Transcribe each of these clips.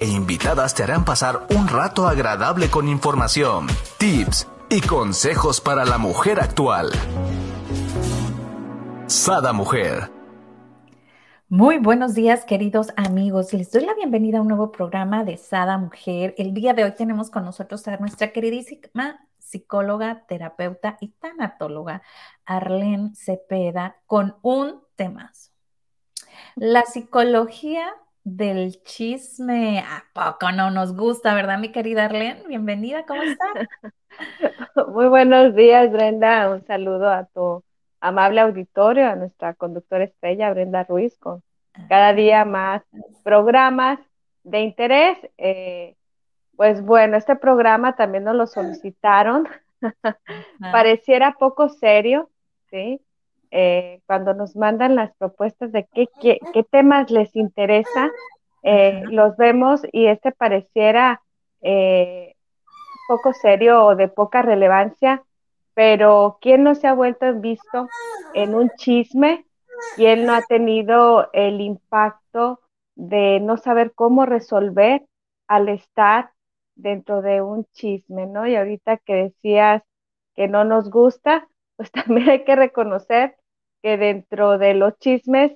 e invitadas te harán pasar un rato agradable con información, tips y consejos para la mujer actual. Sada Mujer. Muy buenos días, queridos amigos. Les doy la bienvenida a un nuevo programa de Sada Mujer. El día de hoy tenemos con nosotros a nuestra queridísima psicóloga, terapeuta y tanatóloga Arlene Cepeda con un temazo. La psicología del chisme. ¿A poco no nos gusta, verdad, mi querida Arlene? Bienvenida, ¿cómo estás? Muy buenos días, Brenda. Un saludo a tu amable auditorio, a nuestra conductora estrella, Brenda Ruiz, con cada día más programas de interés. Eh, pues bueno, este programa también nos lo solicitaron. Pareciera poco serio, ¿sí? Eh, cuando nos mandan las propuestas de qué, qué, temas les interesa, eh, los vemos y este pareciera eh, poco serio o de poca relevancia, pero ¿quién no se ha vuelto visto en un chisme? ¿Quién no ha tenido el impacto de no saber cómo resolver al estar dentro de un chisme, ¿no? Y ahorita que decías que no nos gusta, pues también hay que reconocer que dentro de los chismes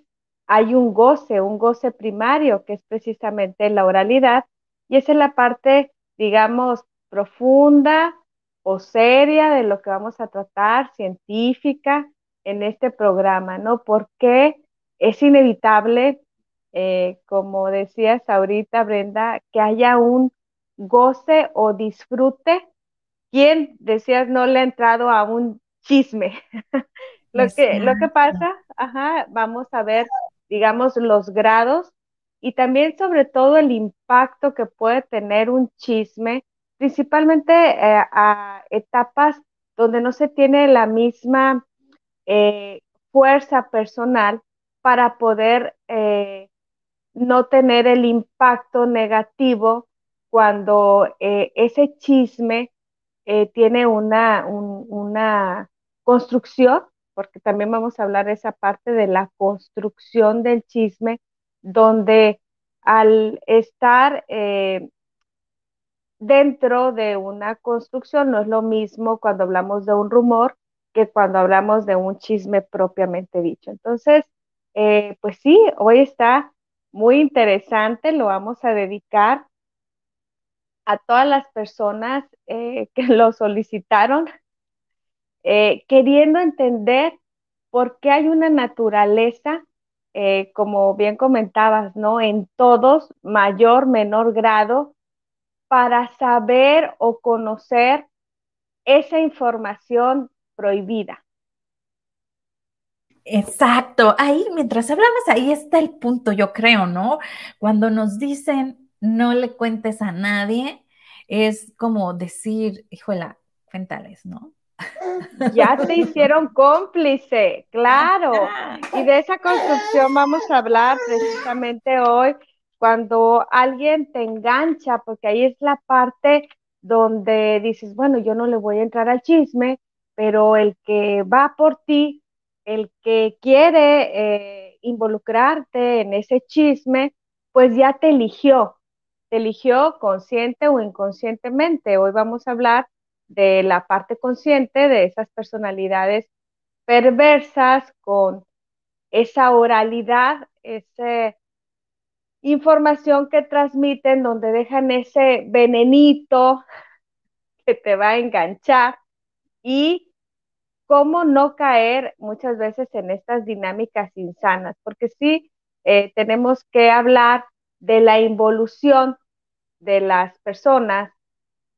hay un goce, un goce primario, que es precisamente la oralidad, y esa es la parte, digamos, profunda o seria de lo que vamos a tratar, científica, en este programa, ¿no? Porque es inevitable, eh, como decías ahorita, Brenda, que haya un goce o disfrute. ¿Quién, decías, no le ha entrado a un chisme? Lo que, lo que pasa, ajá, vamos a ver, digamos, los grados y también sobre todo el impacto que puede tener un chisme, principalmente eh, a etapas donde no se tiene la misma eh, fuerza personal para poder eh, no tener el impacto negativo cuando ese chisme tiene una, una construcción porque también vamos a hablar de esa parte de la construcción del chisme, donde al estar eh, dentro de una construcción no es lo mismo cuando hablamos de un rumor que cuando hablamos de un chisme propiamente dicho. Entonces, eh, pues sí, hoy está muy interesante, lo vamos a dedicar a todas las personas eh, que lo solicitaron eh, queriendo entender por qué hay una naturaleza, eh, como bien comentabas, ¿no? En todos, mayor, menor grado, para saber o conocer esa información prohibida. Exacto, ahí mientras hablamos, ahí está el punto, yo creo, ¿no? Cuando nos dicen no le cuentes a nadie, es como decir, híjola, cuéntales, ¿no? Ya te hicieron cómplice, claro. Y de esa construcción vamos a hablar precisamente hoy, cuando alguien te engancha, porque ahí es la parte donde dices, bueno, yo no le voy a entrar al chisme, pero el que va por ti, el que quiere eh, involucrarte en ese chisme, pues ya te eligió, te eligió consciente o inconscientemente. Hoy vamos a hablar de la parte consciente de esas personalidades perversas con esa oralidad, esa información que transmiten donde dejan ese venenito que te va a enganchar y cómo no caer muchas veces en estas dinámicas insanas, porque sí eh, tenemos que hablar de la involución de las personas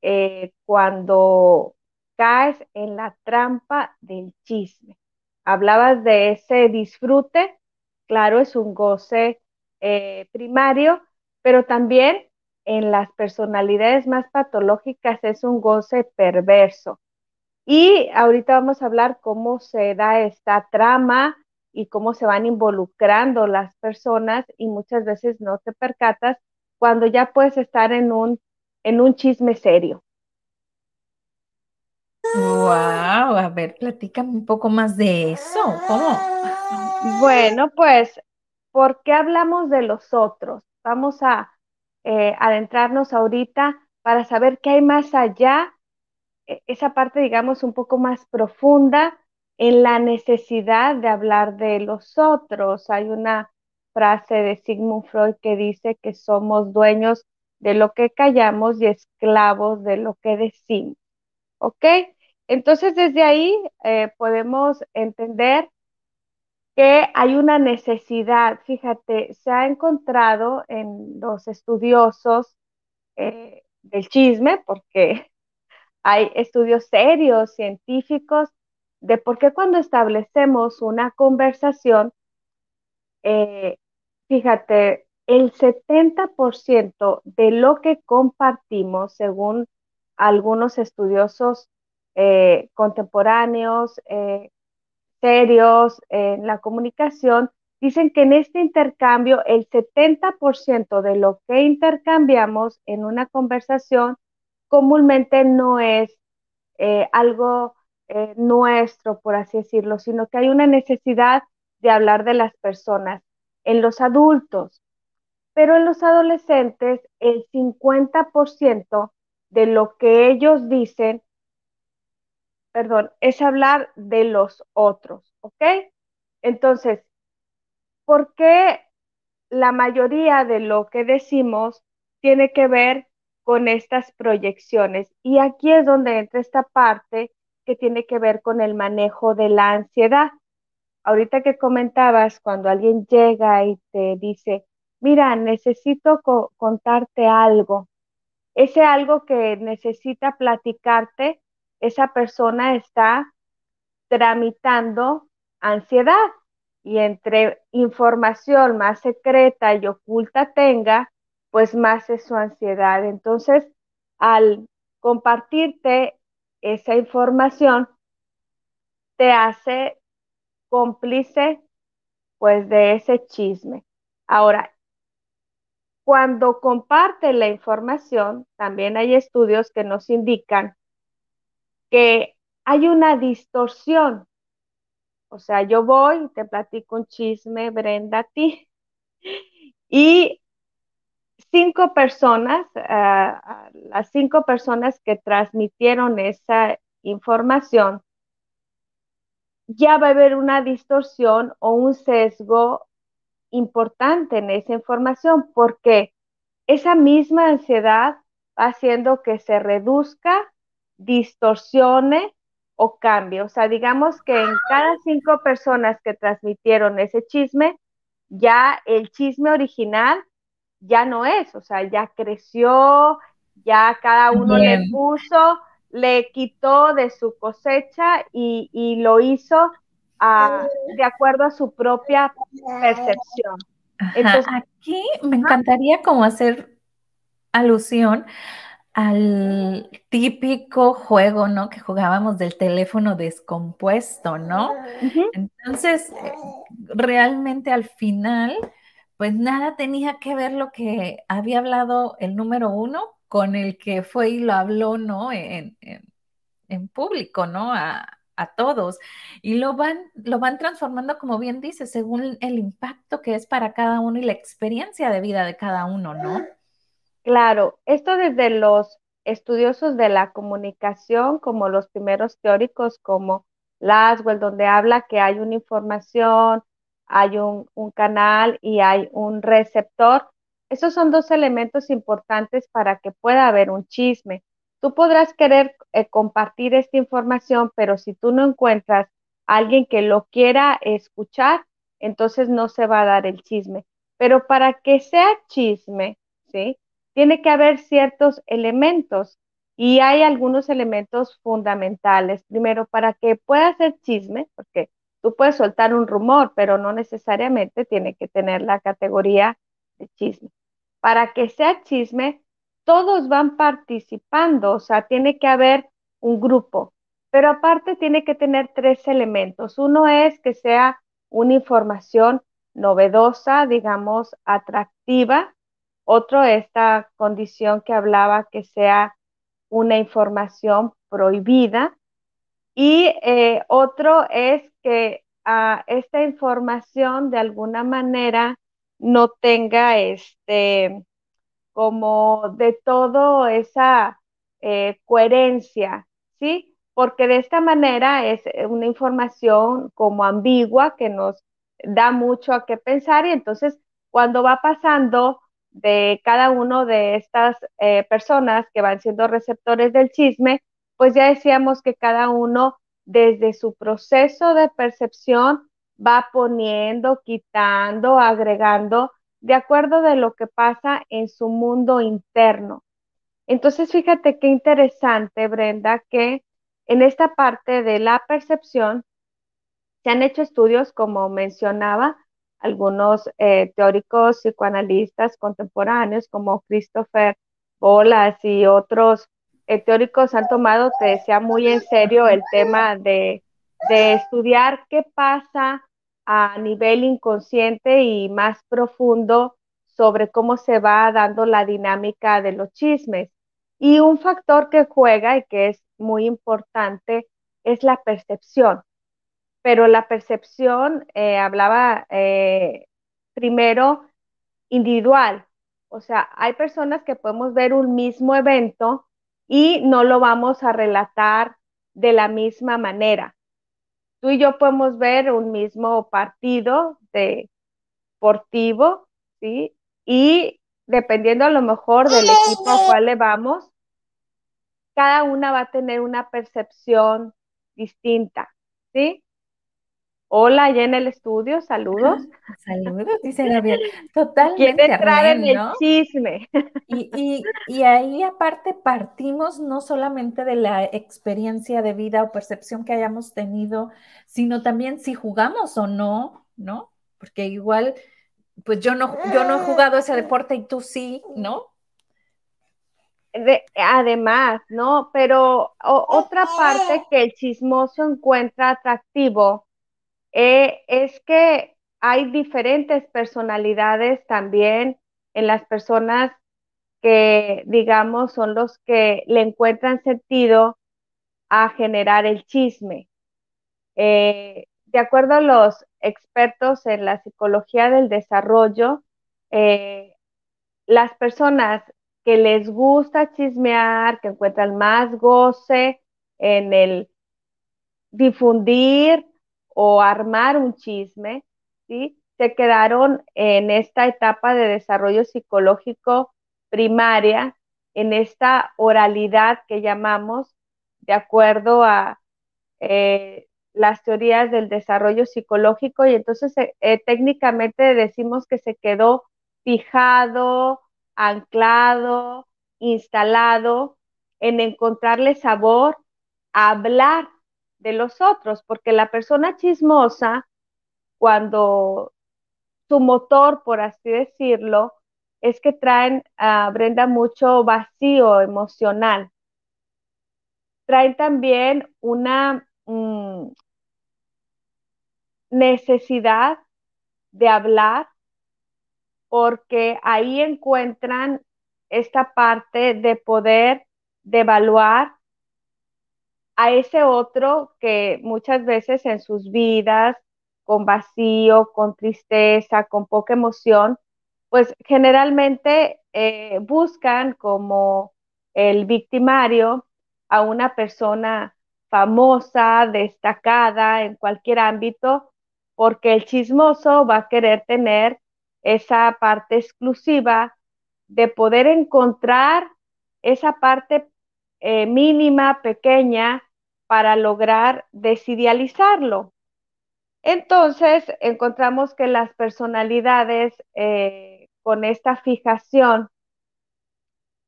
eh, cuando caes en la trampa del chisme. Hablabas de ese disfrute, claro, es un goce eh, primario, pero también en las personalidades más patológicas es un goce perverso. Y ahorita vamos a hablar cómo se da esta trama y cómo se van involucrando las personas y muchas veces no te percatas cuando ya puedes estar en un en un chisme serio. Wow, a ver, platícame un poco más de eso. ¿Cómo? Bueno, pues, ¿por qué hablamos de los otros? Vamos a eh, adentrarnos ahorita para saber qué hay más allá, e, esa parte, digamos, un poco más profunda en la necesidad de hablar de los otros. Hay una frase de Sigmund Freud que dice que somos dueños de lo que callamos y esclavos de lo que decimos. ¿Ok? Entonces, desde ahí eh, podemos entender que hay una necesidad, fíjate, se ha encontrado en los estudiosos eh, del chisme, porque hay estudios serios, científicos, de por qué cuando establecemos una conversación, eh, fíjate, el 70% de lo que compartimos, según algunos estudiosos eh, contemporáneos, eh, serios en la comunicación, dicen que en este intercambio el 70% de lo que intercambiamos en una conversación comúnmente no es eh, algo nuestro, por así decirlo, sino que hay una necesidad de hablar de las personas. En los adultos, pero en los adolescentes el 50% de lo que ellos dicen, perdón, es hablar de los otros, ¿ok? Entonces, ¿por qué la mayoría de lo que decimos tiene que ver con estas proyecciones? Y aquí es donde entra esta parte que tiene que ver con el manejo de la ansiedad. Ahorita que comentabas, cuando alguien llega y te dice, mira, necesito contarte algo. Ese algo que necesita platicarte, esa persona está tramitando ansiedad y entre información más secreta y oculta tenga, pues más es su ansiedad. Entonces, al compartirte esa información, te hace cómplice pues de ese chisme. Ahora, cuando comparte la información, también hay estudios que nos indican que hay una distorsión. O sea, yo voy te platico un chisme, Brenda, a ti. Y cinco personas, ah, las cinco personas que transmitieron esa información, ya va a haber una distorsión o un sesgo importante en esa información porque esa misma ansiedad va haciendo que se reduzca, distorsione o cambie. O sea, digamos que en cada cinco personas que transmitieron ese chisme, ya el chisme original ya no es, o sea, ya creció, ya cada uno le puso, le quitó de su cosecha y, y lo hizo de acuerdo a su propia percepción. aquí me encantaría como hacer alusión al típico juego, ¿no? Que jugábamos del teléfono descompuesto, ¿no? Entonces, eh, realmente al final, pues nada tenía que ver lo que había hablado el número uno con el que fue y lo habló, ¿no? En, en público, ¿no? A, a todos y lo van, lo van transformando, como bien dice, según el impacto que es para cada uno y la experiencia de vida de cada uno, ¿no? Claro, esto desde los estudiosos de la comunicación, como los primeros teóricos como Laswell, donde habla que hay una información, hay un, un canal y hay un receptor. Esos son dos elementos importantes para que pueda haber un chisme. Tú podrás querer eh, compartir esta información, pero si tú no encuentras a alguien que lo quiera escuchar, entonces no se va a dar el chisme. Pero para que sea chisme, ¿sí? Tiene que haber ciertos elementos y hay algunos elementos fundamentales. Primero, para que pueda ser chisme, porque tú puedes soltar un rumor, pero no necesariamente tiene que tener la categoría de chisme. Para que sea chisme, todos van participando, o sea, tiene que haber un grupo, pero aparte tiene que tener tres elementos. Uno es que sea una información novedosa, digamos, atractiva. Otro, esta condición que hablaba, que sea una información prohibida. Y eh, otro es que ah, esta información de alguna manera no tenga este, como de todo esa eh, coherencia, ¿sí? Porque de esta manera es una información como ambigua que nos da mucho a qué pensar y entonces cuando va pasando de cada uno de estas eh, personas que van siendo receptores del chisme, pues ya decíamos que cada uno desde su proceso de percepción va poniendo, quitando, agregando, de acuerdo de lo que pasa en su mundo interno. Entonces, fíjate qué interesante, Brenda, que en esta parte de la percepción se han hecho estudios, como mencionaba, algunos eh, teóricos psicoanalistas contemporáneos como Christopher Bolas y otros eh, teóricos han tomado, te decía, muy en serio el tema de, de estudiar qué pasa a nivel inconsciente y más profundo sobre cómo se va dando la dinámica de los chismes. Y un factor que juega y que es muy importante es la percepción. Pero la percepción, eh, hablaba eh, primero individual. O sea, hay personas que podemos ver un mismo evento y no lo vamos a relatar de la misma manera tú y yo podemos ver un mismo partido deportivo, ¿sí? Y dependiendo a lo mejor del equipo al cual le vamos, cada una va a tener una percepción distinta, ¿sí? Hola, allá en el estudio, saludos. Saludos, dice Gabriel. Totalmente. Quiere entrar en el chisme. Y, y, ahí aparte partimos no solamente de la experiencia de vida o percepción que hayamos tenido, sino también si jugamos o no, ¿no? Porque igual, pues yo no, yo no he jugado ese deporte y tú sí, ¿no? además, ¿no? Pero otra parte que el chismoso encuentra atractivo eh, es que hay diferentes personalidades también en las personas que, digamos, son los que le encuentran sentido a generar el chisme. Eh, de acuerdo a los expertos en la psicología del desarrollo, eh, las personas que les gusta chismear, que encuentran más goce en el difundir o armar un chisme, ¿sí? Se quedaron en esta etapa de desarrollo psicológico primaria, en esta oralidad que llamamos, de acuerdo a eh, las teorías del desarrollo psicológico, y entonces eh, eh, técnicamente decimos que se quedó fijado, anclado, instalado en encontrarle sabor hablar los otros, porque la persona chismosa, cuando su motor, por así decirlo, es que traen a Brenda mucho vacío emocional. Traen también una mm, necesidad de hablar porque ahí encuentran esta parte de poder, de evaluar a ese otro que muchas veces en sus vidas, con vacío, con tristeza, con poca emoción, pues generalmente eh, buscan como el victimario a una persona famosa, destacada en cualquier ámbito, porque el chismoso va a querer tener esa parte exclusiva de poder encontrar esa parte eh, mínima, pequeña, para lograr desidealizarlo. Entonces, encontramos que las personalidades eh, con esta fijación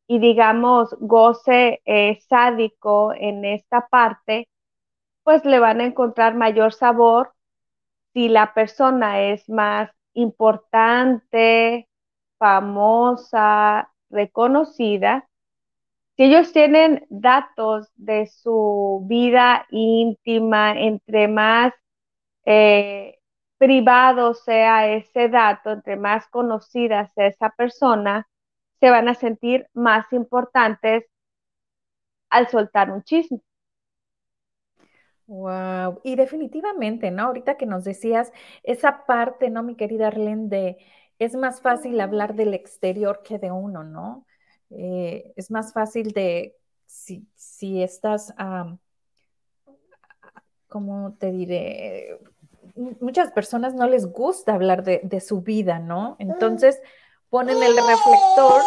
y digamos goce eh, sádico en esta parte, pues le van a encontrar mayor sabor si la persona es más importante, famosa, reconocida, si ellos tienen datos de su vida íntima, entre más eh, privado sea ese dato, entre más conocida sea esa persona, se van a sentir más importantes al soltar un chisme. Wow, y definitivamente, ¿no? Ahorita que nos decías esa parte, ¿no, mi querida Arlene, de es más fácil hablar del exterior que de uno, ¿no? Eh, es más fácil de, si, si estás, ¿cómo te diré? Muchas personas no les gusta hablar de, de su vida, ¿no? Entonces ponen el reflector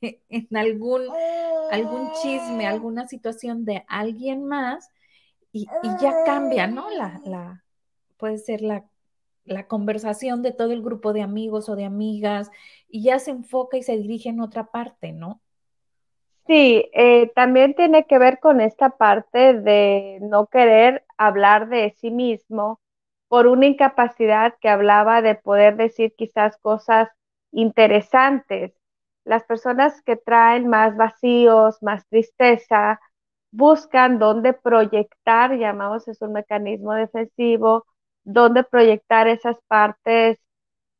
en algún, algún chisme, alguna situación de alguien más y, ya cambia, ¿no? La, la, puede ser la, la conversación de todo el grupo de amigos o de amigas y ya se enfoca y se dirige en otra parte, ¿no? Sí, eh, también tiene que ver con esta parte de no querer hablar de sí mismo por una incapacidad que hablaba de poder decir quizás cosas interesantes. Las personas que traen más vacíos, más tristeza, buscan dónde proyectar, llamamos es un mecanismo defensivo, dónde proyectar esas partes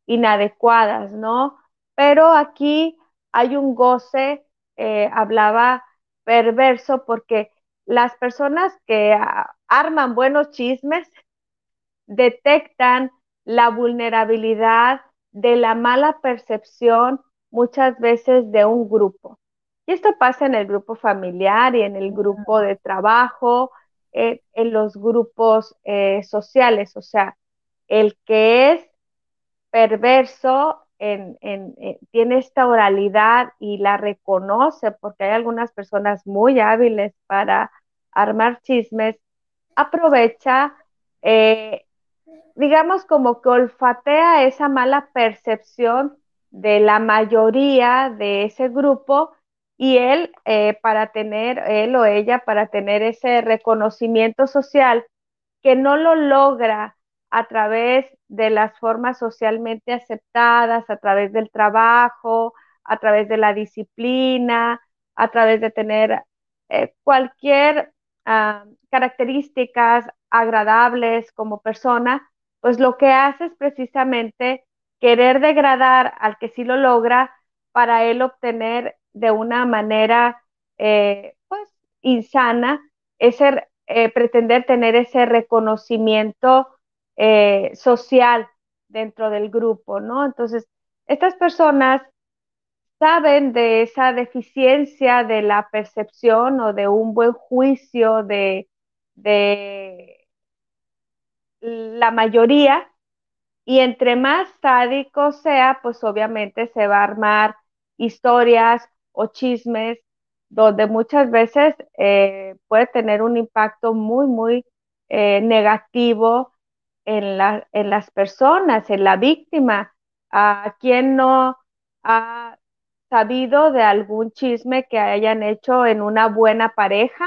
inadecuadas, ¿no? Pero aquí hay un goce, eh, hablaba perverso, porque las personas que arman buenos chismes detectan la vulnerabilidad de la mala percepción muchas veces de un grupo. Y esto pasa en el grupo familiar y en el grupo de trabajo, eh, en los grupos eh, sociales. O sea, el que es perverso tiene esta oralidad y la reconoce porque hay algunas personas muy hábiles para armar chismes, aprovecha eh, digamos, como que olfatea esa mala percepción de la mayoría de ese grupo y él, eh, para tener, él o ella, para tener ese reconocimiento social que no lo logra a través de las formas socialmente aceptadas, a través del trabajo, a través de la disciplina, a través de tener eh, cualquier ah, características agradables como persona, pues lo que hace es precisamente querer degradar al que sí lo logra para él obtener de una manera eh, pues insana ese eh, pretender tener ese reconocimiento eh, social dentro del grupo, ¿no? Entonces, estas personas saben de esa deficiencia de la percepción o de un buen juicio de, de la mayoría, y entre más sádico sea, pues obviamente se va a armar historias o chismes donde muchas veces eh, puede tener un impacto muy, muy eh, negativo en, la, en las personas, en la víctima. ¿A quien no ha sabido de algún chisme que hayan hecho en una buena pareja,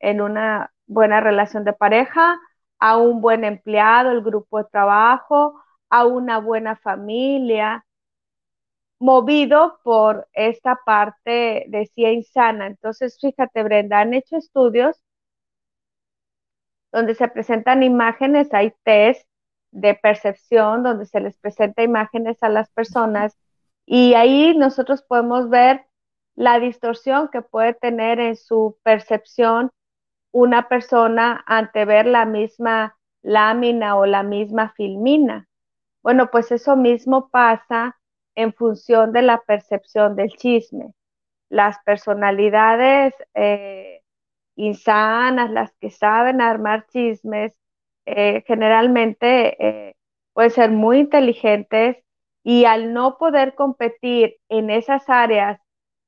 en una buena relación de pareja, a un buen empleado, el grupo de trabajo, a una buena familia, movido por esta parte, decía, insana. Entonces, fíjate, Brenda, han hecho estudios donde se presentan imágenes, hay test de percepción, donde se les presenta imágenes a las personas y ahí nosotros podemos ver la distorsión que puede tener en su percepción una persona ante ver la misma lámina o la misma filmina. Bueno, pues eso mismo pasa en función de la percepción del chisme. Las personalidades eh, insanas, las que saben armar chismes, eh, generalmente eh, pueden ser muy inteligentes y al no poder competir en esas áreas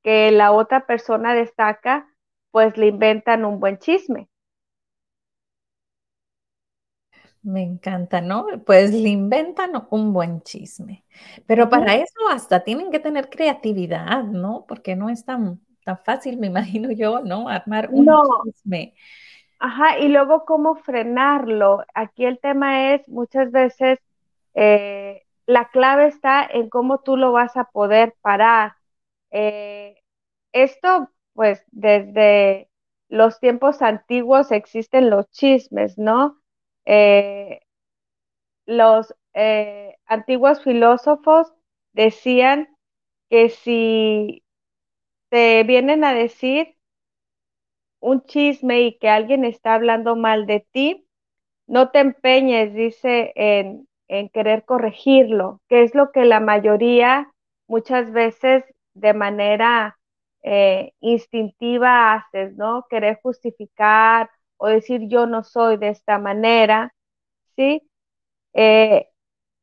que la otra persona destaca, pues le inventan un buen chisme. Me encanta, ¿no? Pues le inventan un buen chisme. Pero para eso hasta tienen que tener creatividad, ¿no? Porque no es tan, tan fácil, me imagino yo, ¿no? Armar un chisme. Ajá, y luego cómo frenarlo. Aquí el tema es muchas veces eh, la clave está en cómo tú lo vas a poder parar. Eh, esto pues desde los tiempos antiguos existen los chismes, ¿no? Eh, los eh, antiguos filósofos decían que si te vienen a decir un chisme y que alguien está hablando mal de ti, no te empeñes, dice, en, querer corregirlo, que es lo que la mayoría muchas veces de manera eh, instintiva haces, ¿no? Querer justificar o decir yo no soy de esta manera, ¿sí? Eh,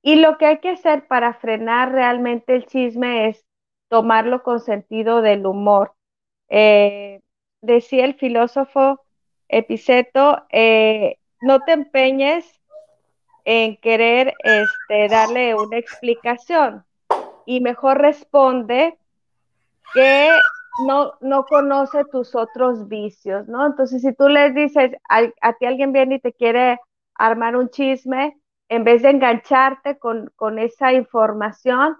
y lo que hay que hacer para frenar realmente el chisme es tomarlo con sentido del humor. Eh, decía el filósofo Epiceto, no te empeñes en querer este, darle una explicación y mejor responde que no, no conoce tus otros vicios, ¿no? Entonces, si tú les dices, a, ti alguien viene y te quiere armar un chisme, en vez de engancharte con, esa información,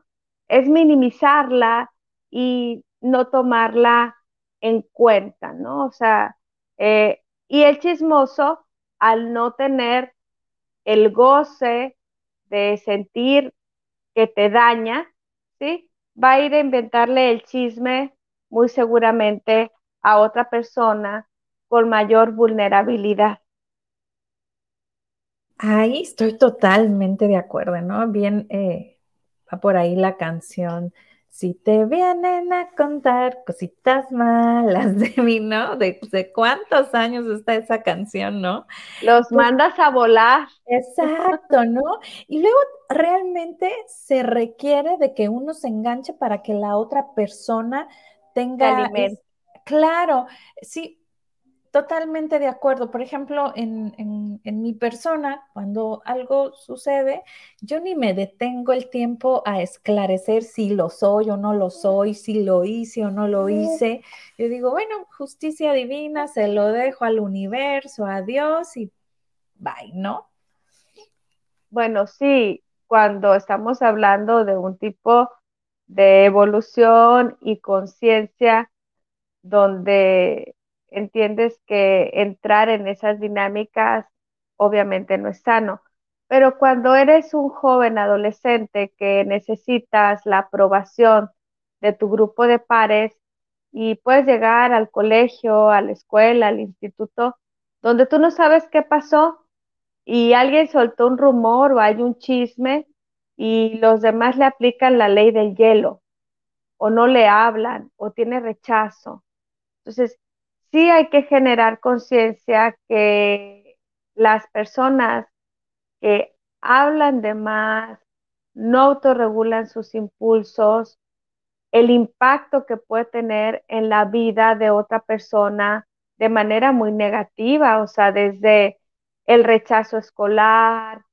es minimizarla y no tomarla en cuenta, ¿no? O sea, eh, y el chismoso, al no tener el goce de sentir que te daña, ¿sí? Va a ir a inventarle el chisme muy seguramente a otra persona con mayor vulnerabilidad. Ahí estoy totalmente de acuerdo, ¿no? Bien, eh, va por ahí la canción. Si te vienen a contar cositas malas de mí, ¿no? De, de cuántos años está esa canción, ¿no? Los pues mandas a volar. Exacto, ¿no? Y luego realmente se requiere de que uno se enganche para que la otra persona tenga... claro, sí, Totalmente de acuerdo. Por ejemplo, en, mi persona, cuando algo sucede, yo ni me detengo el tiempo a esclarecer si lo soy o no lo soy, si lo hice o no lo hice. Yo digo, bueno, justicia divina, se lo dejo al universo, a Dios y bye, ¿no? Bueno, sí, cuando estamos hablando de un tipo de evolución y conciencia donde entiendes que entrar en esas dinámicas obviamente no es sano. Pero cuando eres un joven adolescente que necesitas la aprobación de tu grupo de pares y puedes llegar al colegio, a la escuela, al instituto, donde tú no sabes qué pasó y alguien soltó un rumor o hay un chisme y los demás le aplican la ley del hielo o no le hablan o tiene rechazo. Entonces, sí hay que generar conciencia que las personas que hablan de más, no autorregulan sus impulsos, el impacto que puede tener en la vida de otra persona de manera muy negativa, o sea, desde el rechazo escolar,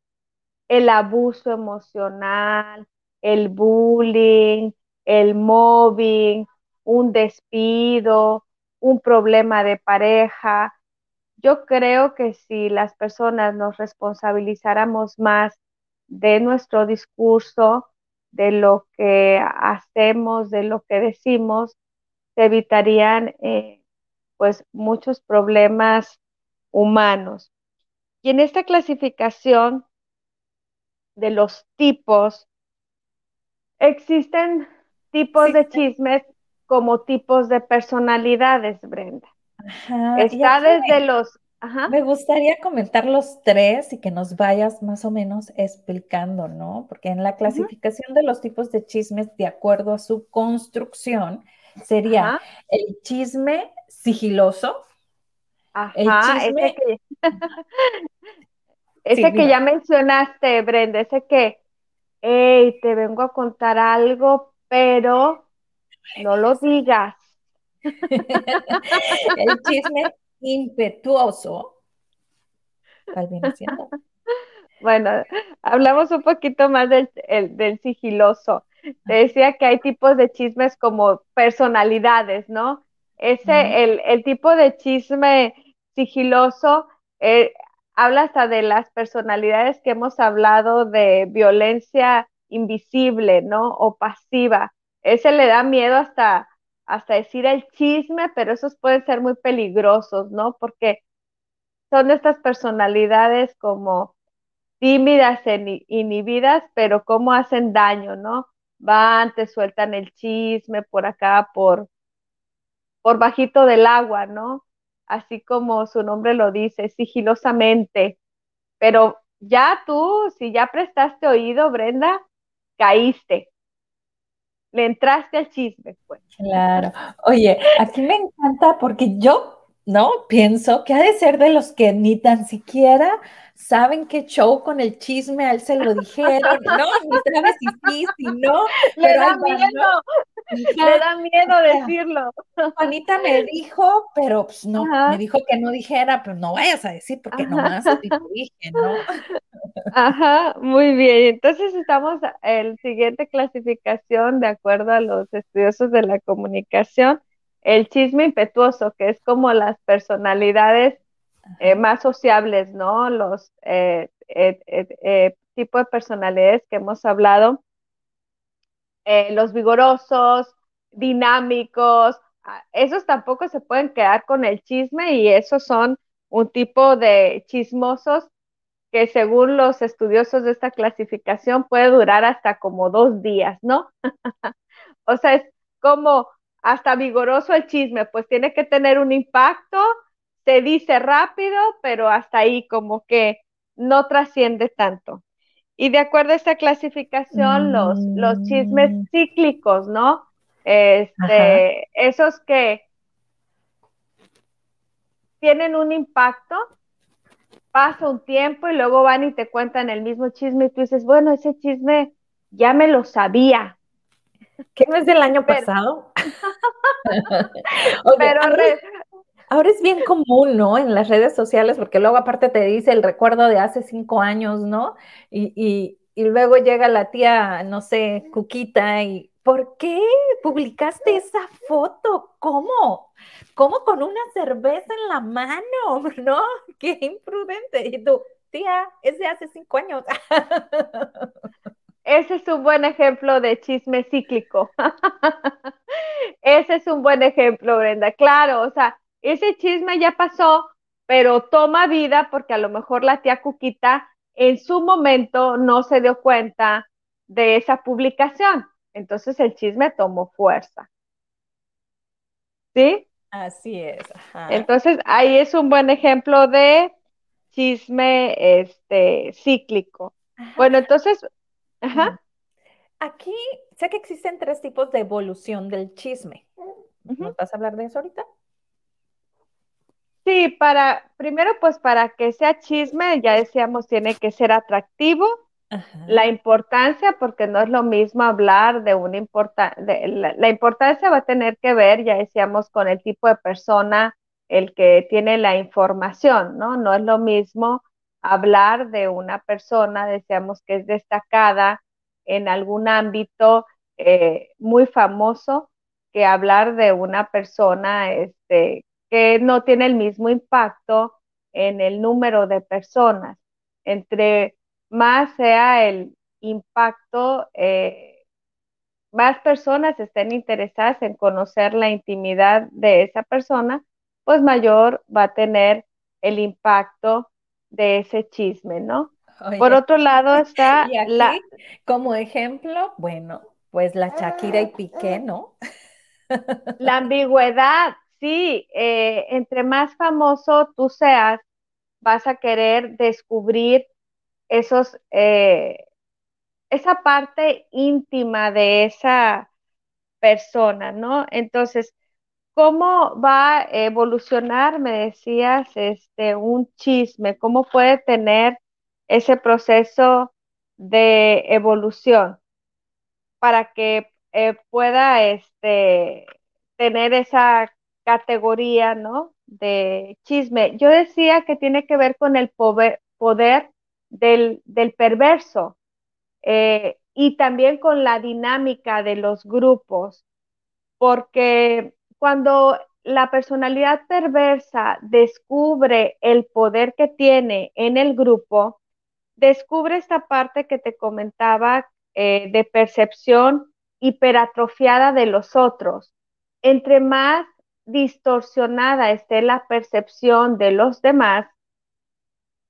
el abuso emocional, el bullying, el mobbing, un despido, un problema de pareja. Yo creo que si las personas nos responsabilizáramos más de nuestro discurso, de lo que hacemos, de lo que decimos, se evitarían eh, pues muchos problemas humanos. Y en esta clasificación de los tipos, existen tipos de chismes como tipos de personalidades, Brenda. Está desde los... Me gustaría comentar los tres y que nos vayas más o menos explicando, ¿no? Porque en la clasificación de los tipos de chismes, de acuerdo a su construcción, sería el chisme sigiloso. el chisme... ese que, ya mencionaste, Brenda, ese que, hey, te vengo a contar algo, pero no lo digas. el chisme impetuoso. Bueno, hablamos un poquito más del, sigiloso. Te decía que hay tipos de chismes como personalidades, ¿no? Ese, el, tipo de chisme sigiloso eh, habla hasta de las personalidades que hemos hablado de violencia invisible, ¿no? O pasiva ese le da miedo hasta, hasta decir el chisme, pero esos pueden ser muy peligrosos, ¿no? Porque son estas personalidades como tímidas, e inhibidas, pero cómo hacen daño, ¿no? Van, te sueltan el chisme por acá, por, por bajito del agua, ¿no? Así como su nombre lo dice, sigilosamente, pero ya tú, si ya prestaste oído, Brenda, caíste. Le entraste al chisme, pues. Claro. Oye, aquí me encanta porque yo, ¿no? Pienso que ha de ser de los que ni tan siquiera saben qué show con el chisme, a él se lo dijeron, no, ni sabes si sí, si no. Le da miedo, le da miedo decirlo. Juanita me dijo, pero pues no, me dijo que no dijera, pero no vayas a decir porque Ajá. nomás te dije, ¿no? Ajá, muy bien. Entonces estamos en siguiente clasificación de acuerdo a los estudiosos de la comunicación, el chisme impetuoso, que es como las personalidades eh, más sociables, ¿no? Los eh, eh, tipos de personalidades que hemos hablado, los vigorosos, dinámicos, ah, esos tampoco se pueden quedar con el chisme y esos son un tipo de chismosos que según los estudiosos de esta clasificación puede durar hasta como dos días, ¿no? o sea, es como hasta vigoroso el chisme, pues tiene que tener un impacto, se dice rápido, pero hasta ahí como que no trasciende tanto. Y de acuerdo a esta clasificación, los, los chismes mm. cíclicos, ¿no? Este, esos que tienen un impacto, pasa un tiempo y luego van y te cuentan el mismo chisme y tú dices, bueno, ese chisme ya me lo sabía. ¿Qué no es del año pasado? pero Ahora es bien común, ¿no? En las redes sociales, porque luego aparte te dice el recuerdo de hace cinco años, ¿no? Y, luego llega la tía, no sé, Cuquita, y ¿por qué publicaste esa foto? ¿Cómo? ¿Cómo con una cerveza en la mano? ¿No? Qué imprudente. Y tú, tía, es de hace cinco años. Ese es un buen ejemplo de chisme cíclico. Ese es un buen ejemplo, Brenda. Claro, o sea, ese chisme ya pasó, pero toma vida porque a lo mejor la tía Cuquita en su momento no se dio cuenta de esa publicación. Entonces el chisme tomó fuerza. ¿Sí? Así es. Entonces ahí es un buen ejemplo de chisme este, cíclico. Bueno, entonces, ajá. Aquí sé que existen tres tipos de evolución del chisme. ¿Nos vas a hablar de eso ahorita? Sí, para, primero pues para que sea chisme, ya decíamos, tiene que ser atractivo, la importancia, porque no es lo mismo hablar de una importancia, la, importancia va a tener que ver, ya decíamos, con el tipo de persona, el que tiene la información, ¿no? No es lo mismo hablar de una persona, decíamos que es destacada en algún ámbito eh, muy famoso, que hablar de una persona este, que no tiene el mismo impacto en el número de personas. Entre más sea el impacto, eh, más personas estén interesadas en conocer la intimidad de esa persona, pues mayor va a tener el impacto de ese chisme, ¿no? Por otro lado está la... Como ejemplo, bueno, pues la Shakira y Piqué, ¿no? La ambigüedad, sí, eh, entre más famoso tú seas, vas a querer descubrir esos, eh, esa parte íntima de esa persona, ¿no? Entonces, ¿cómo va a evolucionar, me decías, este, un chisme? ¿Cómo puede tener ese proceso de evolución para que eh, pueda este, tener esa categoría, ¿no? De chisme. Yo decía que tiene que ver con el poder, del, perverso eh, y también con la dinámica de los grupos, porque cuando la personalidad perversa descubre el poder que tiene en el grupo, descubre esta parte que te comentaba eh, de percepción hiperatrofiada de los otros. Entre más distorsionada esté la percepción de los demás,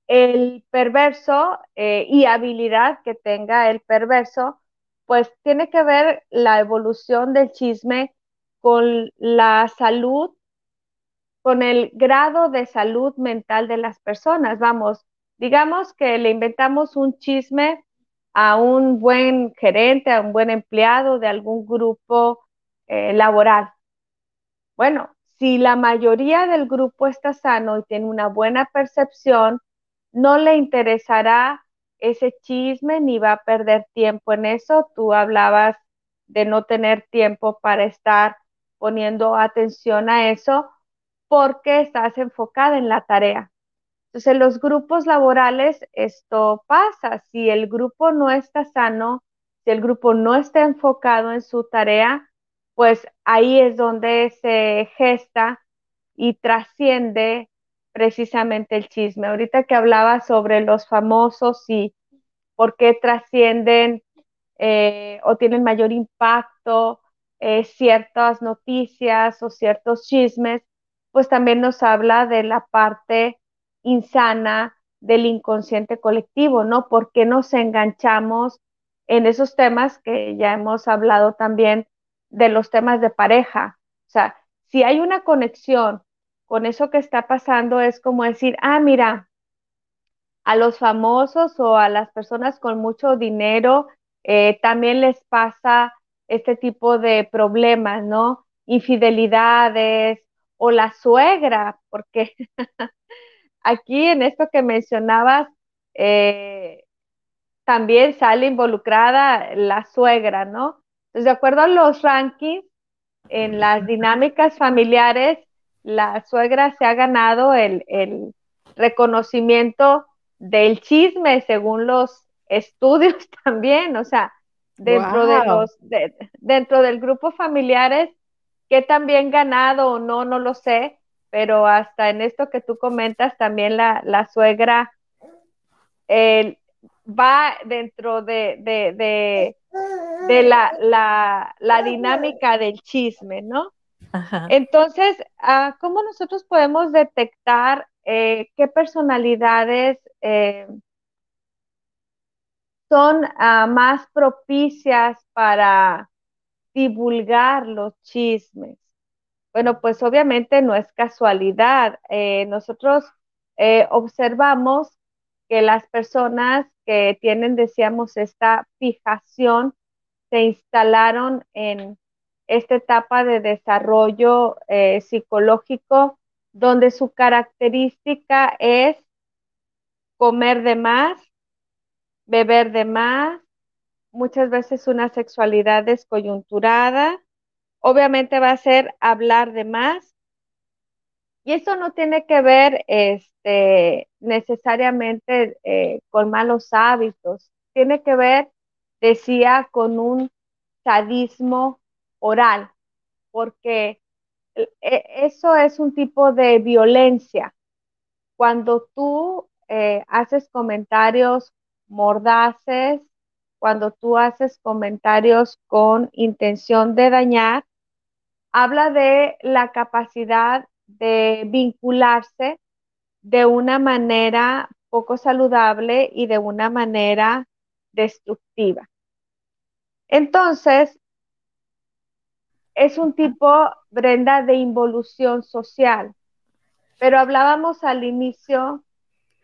el perverso eh, y habilidad que tenga el perverso, pues tiene que ver la evolución del chisme con la salud, con el grado de salud mental de las personas. Vamos, digamos que le inventamos un chisme a un buen gerente, a un buen empleado de algún grupo eh, laboral. Bueno, si la mayoría del grupo está sano y tiene una buena percepción, no le interesará ese chisme ni va a perder tiempo en eso. Tú hablabas de no tener tiempo para estar poniendo atención a eso porque estás enfocada en la tarea. Entonces, en los grupos laborales esto pasa. Si el grupo no está sano, si el grupo no está enfocado en su tarea, pues ahí es donde se gesta y trasciende precisamente el chisme. Ahorita que hablaba sobre los famosos y por qué trascienden eh, o tienen mayor impacto eh, ciertas noticias o ciertos chismes, pues también nos habla de la parte insana del inconsciente colectivo, ¿no? ¿Por qué nos enganchamos en esos temas que ya hemos hablado también de los temas de pareja? O sea, si hay una conexión con eso que está pasando, es como decir, ah, mira, a los famosos o a las personas con mucho dinero eh, también les pasa este tipo de problemas, ¿no? Infidelidades o la suegra, porque aquí en esto que mencionabas, eh, también sale involucrada la suegra, ¿no? Entonces, de acuerdo a los rankings, en las dinámicas familiares, la suegra se ha ganado el, reconocimiento del chisme según los estudios también, o sea, dentro de los, dentro del grupo familiares, que también ganado o no, no lo sé, pero hasta en esto que tú comentas, también la, suegra va dentro de, de, la, la, dinámica del chisme, ¿no? Entonces, ah, ¿cómo nosotros podemos detectar eh, qué personalidades eh, son ah, más propicias para divulgar los chismes? Bueno, pues obviamente no es casualidad. Eh, nosotros observamos que las personas que tienen, decíamos, esta fijación, se instalaron en esta etapa de desarrollo eh, psicológico, donde su característica es comer de más, beber de más, muchas veces una sexualidad descoyunturada, obviamente va a ser hablar de más. Y eso no tiene que ver este, necesariamente eh, con malos hábitos, tiene que ver, decía, con un sadismo oral, porque e, eso es un tipo de violencia. Cuando tú eh, haces comentarios mordaces, cuando tú haces comentarios con intención de dañar, habla de la capacidad de vincularse de una manera poco saludable y de una manera destructiva. Entonces, es un tipo, Brenda, de involución social. Pero hablábamos al inicio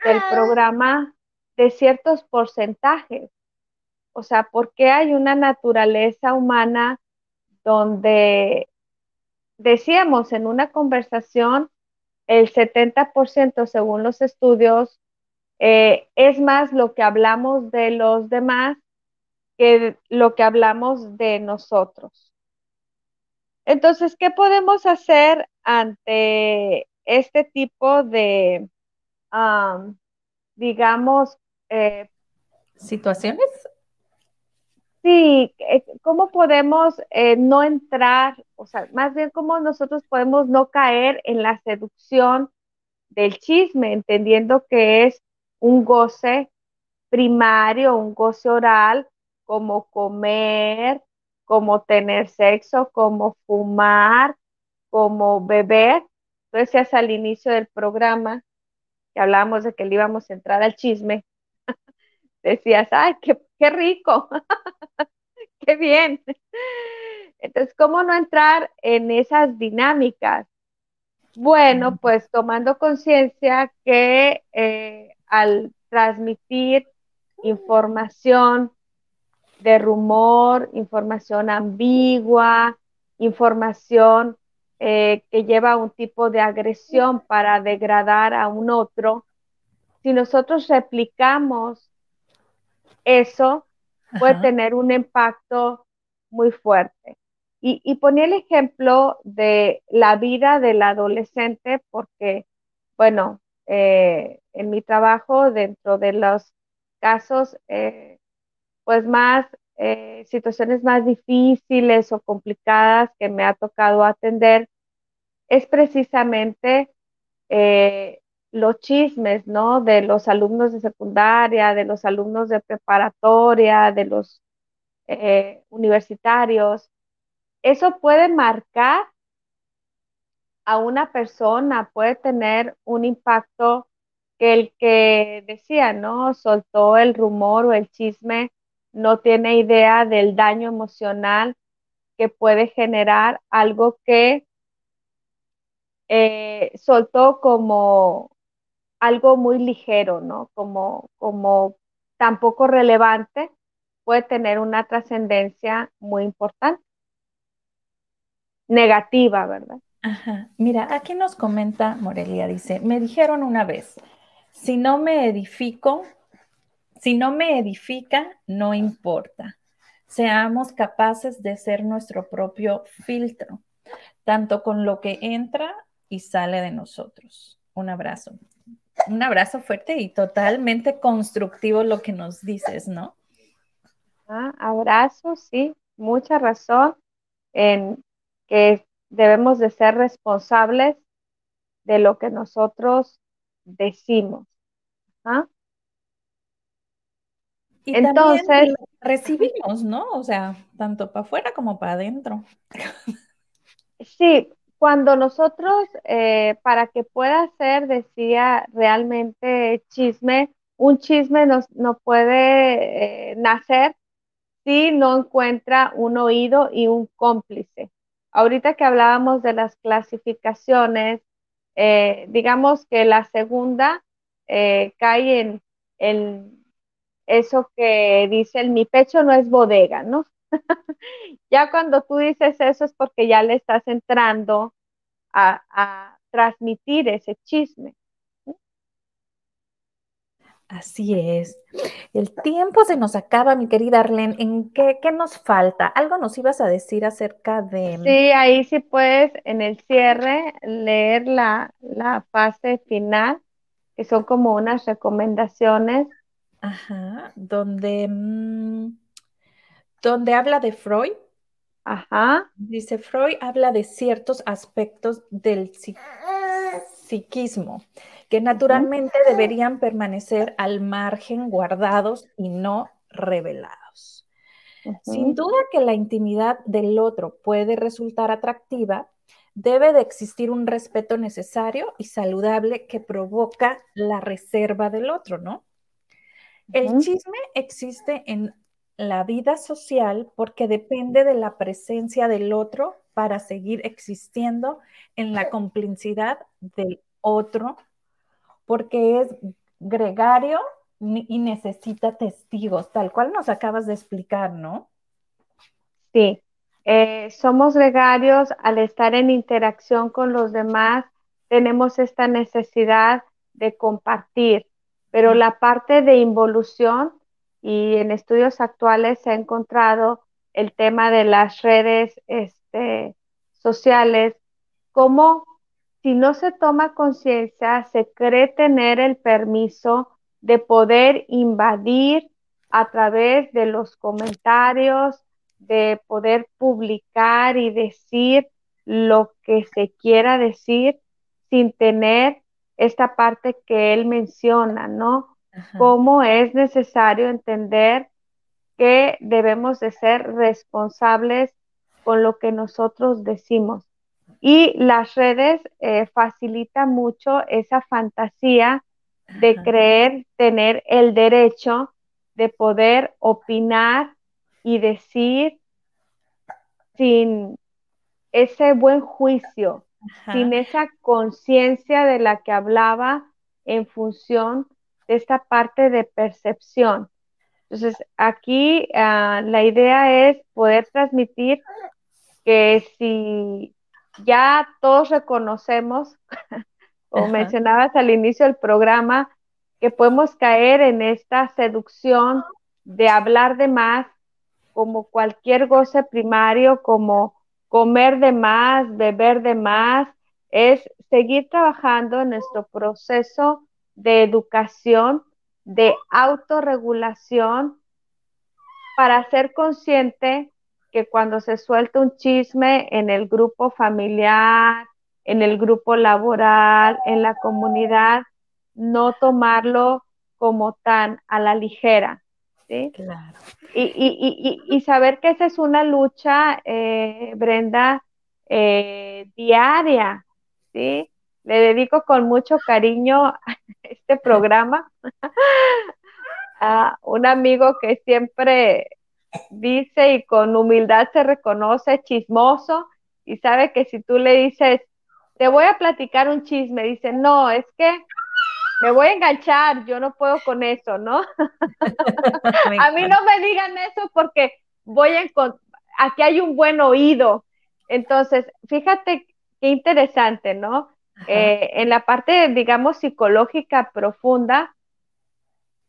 del programa de ciertos porcentajes. O sea, ¿por qué hay una naturaleza humana donde decíamos en una conversación, el 70% según los estudios eh, es más lo que hablamos de los demás que lo que hablamos de nosotros. Entonces, ¿qué podemos hacer ante este tipo de, digamos, eh, situaciones? Sí, eh, ¿cómo podemos eh, no entrar, o sea, más bien cómo nosotros podemos no caer en la seducción del chisme, entendiendo que es un goce primario, un goce oral, como comer, como tener sexo, como fumar, como beber. Tú al inicio del programa que hablábamos de que le íbamos a entrar al chisme, decías, ay, qué, qué rico, qué bien. Entonces, ¿cómo no entrar en esas dinámicas? Bueno, pues tomando conciencia que eh, al transmitir información de rumor, información ambigua, información eh, que lleva a un tipo de agresión para degradar a un otro, si nosotros replicamos eso, puede tener un impacto muy fuerte. Y, ponía el ejemplo de la vida del adolescente porque, bueno, eh, en mi trabajo, dentro de los casos, eh, pues más, eh, situaciones más difíciles o complicadas que me ha tocado atender, es precisamente los chismes, ¿no? De los alumnos de secundaria, de los alumnos de preparatoria, de los universitarios. Eso puede marcar a una persona, puede tener un impacto que el que decía, ¿no? Soltó el rumor o el chisme, no tiene idea del daño emocional que puede generar algo que eh, soltó como algo muy ligero, ¿no? Como, como tan poco relevante, puede tener una trascendencia muy importante, negativa, ¿verdad? Ajá. Mira, aquí nos comenta Morelia, dice, me dijeron una vez, si no me edifico, si no me edifica, no importa. Seamos capaces de ser nuestro propio filtro, tanto con lo que entra y sale de nosotros. Un abrazo. Un abrazo fuerte y totalmente constructivo lo que nos dices, ¿no? Ah, abrazo, sí, mucha razón en que debemos de ser responsables de lo que nosotros decimos. ¿ah? Y Entonces, recibimos, ¿no? O sea, tanto para afuera como para adentro. Sí, cuando nosotros, eh, para que pueda ser, decía realmente chisme, un chisme no, puede eh, nacer si no encuentra un oído y un cómplice. Ahorita que hablábamos de las clasificaciones, eh, digamos que la segunda cae en, en, eso que dice mi pecho no es bodega, ¿no? Ya cuando tú dices eso es porque ya le estás entrando a, a transmitir ese chisme. Así es. El tiempo se nos acaba, mi querida Arlene. ¿En qué, nos falta? ¿Algo nos ibas a decir acerca de...? Sí, ahí sí puedes en el cierre leer la, fase final, que son como unas recomendaciones. Ajá, donde, mm, donde habla de Freud. Ajá. Dice, Freud habla de ciertos aspectos del psiquismo que naturalmente deberían permanecer al margen, guardados y no revelados. Sin duda que la intimidad del otro puede resultar atractiva, debe de existir un respeto necesario y saludable que provoca la reserva del otro, ¿no? El chisme existe en la vida social porque depende de la presencia del otro para seguir existiendo en la complicidad del otro porque es gregario y necesita testigos, tal cual nos acabas de explicar, ¿no? Sí, eh, somos gregarios al estar en interacción con los demás, tenemos esta necesidad de compartir, pero la parte de involución y en estudios actuales se ha encontrado el tema de las redes este, sociales, como si no se toma conciencia, se cree tener el permiso de poder invadir a través de los comentarios, de poder publicar y decir lo que se quiera decir sin tener esta parte que él menciona, ¿no? Cómo es necesario entender que debemos de ser responsables con lo que nosotros decimos. Y las redes eh, facilitan mucho esa fantasía de creer tener el derecho de poder opinar y decir sin ese buen juicio, sin esa conciencia de la que hablaba en función esta parte de percepción. Entonces, aquí ah, la idea es poder transmitir que si ya todos reconocemos, como mencionabas al inicio del programa, que podemos caer en esta seducción de hablar de más, como cualquier goce primario, como comer de más, beber de más, es seguir trabajando en nuestro proceso de educación, de autorregulación, para ser consciente que cuando se suelta un chisme en el grupo familiar, en el grupo laboral, en la comunidad, no tomarlo como tan a la ligera. ¿sí? Claro. Y, saber que esa es una lucha, eh, Brenda, eh, diaria, ¿sí? Le dedico con mucho cariño este programa a un amigo que siempre dice y con humildad se reconoce chismoso y sabe que si tú le dices, te voy a platicar un chisme, dice, no, es que me voy a enganchar, yo no puedo con eso, ¿no? a mí no me digan eso porque voy a aquí hay un buen oído. Entonces, fíjate qué interesante, ¿no? Eh, en la parte, digamos, psicológica profunda,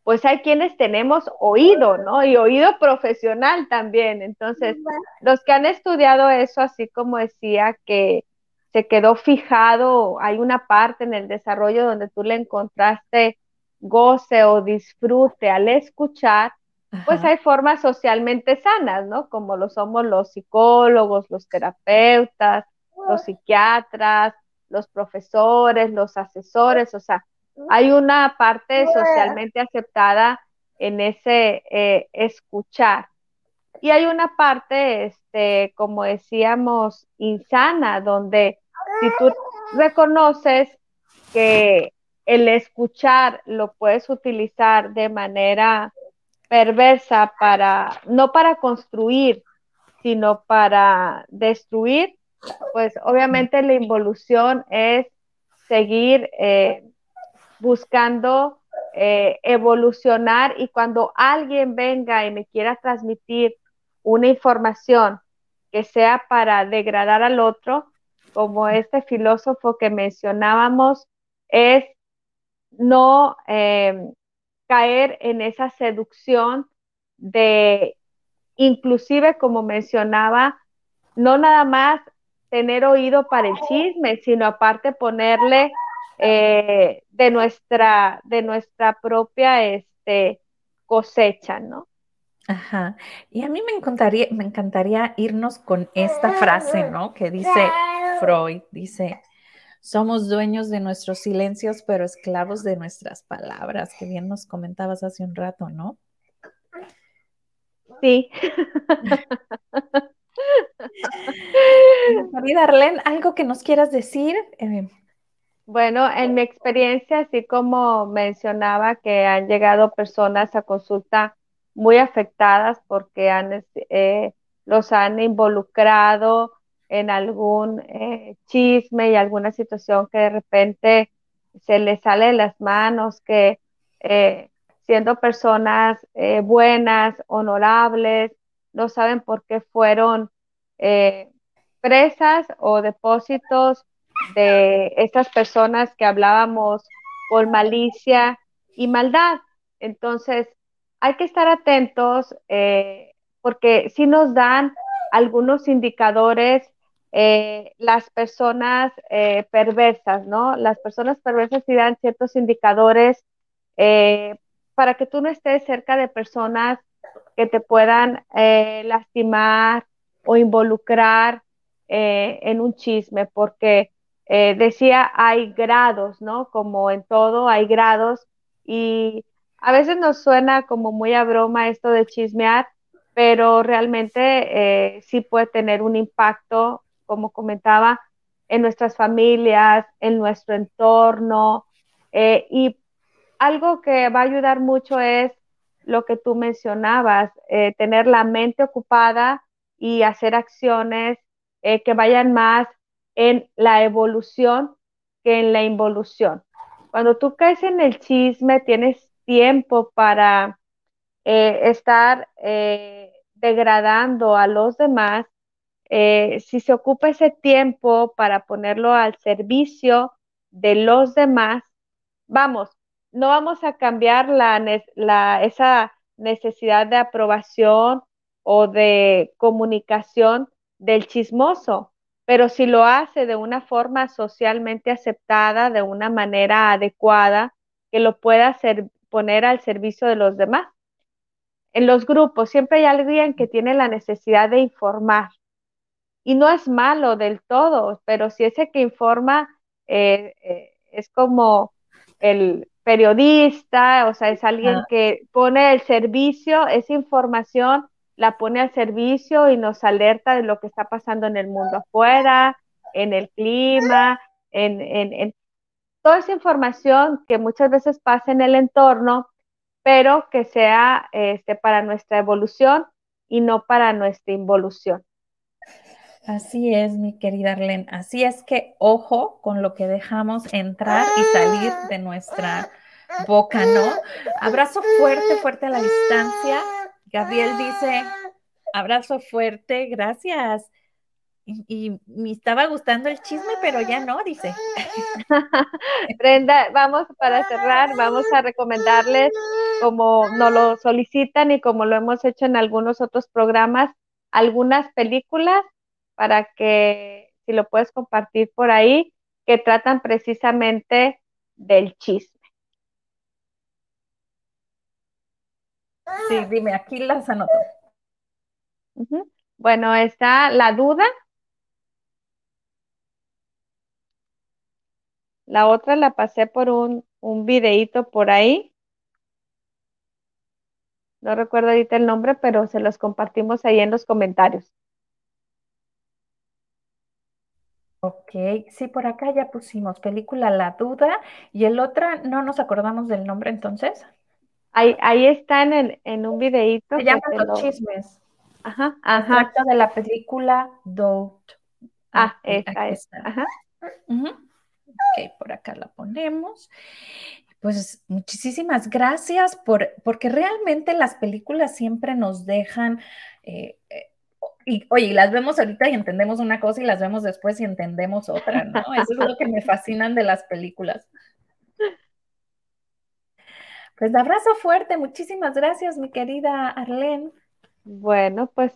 pues hay quienes tenemos oído, ¿no? Y oído profesional también. Entonces, los que han estudiado eso, así como decía que se quedó fijado, hay una parte en el desarrollo donde tú le encontraste goce o disfrute al escuchar, pues hay formas socialmente sanas, ¿no? Como lo somos los psicólogos, los terapeutas, los psiquiatras, los profesores, los asesores, o sea, hay una parte socialmente aceptada en ese eh, escuchar. Y hay una parte, este, como decíamos, insana, donde si tú reconoces que el escuchar lo puedes utilizar de manera perversa para, no para construir, sino para destruir, pues obviamente la involución es seguir eh, buscando eh, evolucionar y cuando alguien venga y me quiera transmitir una información que sea para degradar al otro, como este filósofo que mencionábamos, es no eh, caer en esa seducción de, inclusive como mencionaba, no nada más tener oído para el chisme, sino aparte ponerle eh, de, nuestra, de nuestra propia este, cosecha, ¿no? Ajá. Y a mí me encantaría, me encantaría irnos con esta frase, ¿no? Que dice Freud, dice, somos dueños de nuestros silencios, pero esclavos de nuestras palabras, que bien nos comentabas hace un rato, ¿no? Sí. Querida ¿algo que nos quieras decir? Eh, bueno, en mi experiencia, así como mencionaba que han llegado personas a consulta muy afectadas porque han, eh, los han involucrado en algún eh, chisme y alguna situación que de repente se les sale de las manos, que siendo personas buenas, honorables, no saben por qué fueron eh, presas o depósitos de estas personas que hablábamos por malicia y maldad. Entonces, hay que estar atentos eh, porque si nos dan algunos indicadores eh, las personas perversas, ¿no? Las personas perversas sí dan ciertos indicadores para que tú no estés cerca de personas que te puedan lastimar, o involucrar eh, en un chisme, porque eh, decía hay grados, ¿no? Como en todo hay grados y a veces nos suena como muy a broma esto de chismear, pero realmente eh, sí puede tener un impacto, como comentaba, en nuestras familias, en nuestro entorno. y algo que va a ayudar mucho es lo que tú mencionabas, tener la mente ocupada y hacer acciones eh, que vayan más en la evolución que en la involución. Cuando tú caes en el chisme, tienes tiempo para eh, estar eh, degradando a los demás. Si se ocupa ese tiempo para ponerlo al servicio de los demás, vamos, no vamos a cambiar esa necesidad de aprobación o de comunicación del chismoso, pero si lo hace de una forma socialmente aceptada, de una manera adecuada, que lo pueda hacer, poner al servicio de los demás. En los grupos siempre hay alguien que tiene la necesidad de informar. Y no es malo del todo, pero si ese que informa eh, eh, es como el periodista, o sea, es alguien que pone el servicio, esa información la pone al servicio y nos alerta de lo que está pasando en el mundo afuera, en el clima, en, en, toda esa información que muchas veces pasa en el entorno, pero que sea este, para nuestra evolución y no para nuestra involución. Así es, mi querida Arlene. Así es que ojo con lo que dejamos entrar y salir de nuestra boca, ¿no? Abrazo fuerte, fuerte a la distancia. Gabriel dice, abrazo fuerte, gracias. Y, me estaba gustando el chisme, pero ya no, dice. Brenda, vamos para cerrar, vamos a recomendarles, como nos lo solicitan y como lo hemos hecho en algunos otros programas, algunas películas para que, si lo puedes compartir por ahí, que tratan precisamente del chisme. Sí, dime, aquí las anoto. Bueno, está La Duda. La otra la pasé por un, un videíto por ahí. No recuerdo ahorita el nombre, pero se los compartimos ahí en los comentarios. Ok, sí, por acá ya pusimos película La Duda y el otro no nos acordamos del nombre entonces. Ahí, ahí están en, en un videíto. Se llaman Los Chismes. Ajá, ajá. de la película Doubt. Ah, esta es. Ajá. Ok, por acá la ponemos. Pues muchísimas gracias por, porque realmente las películas siempre nos dejan eh, eh, y oye, las vemos ahorita y entendemos una cosa y las vemos después y entendemos otra, ¿no? Eso es lo que me fascinan de las películas. Pues abrazo fuerte, muchísimas gracias, mi querida Arlene. Bueno, pues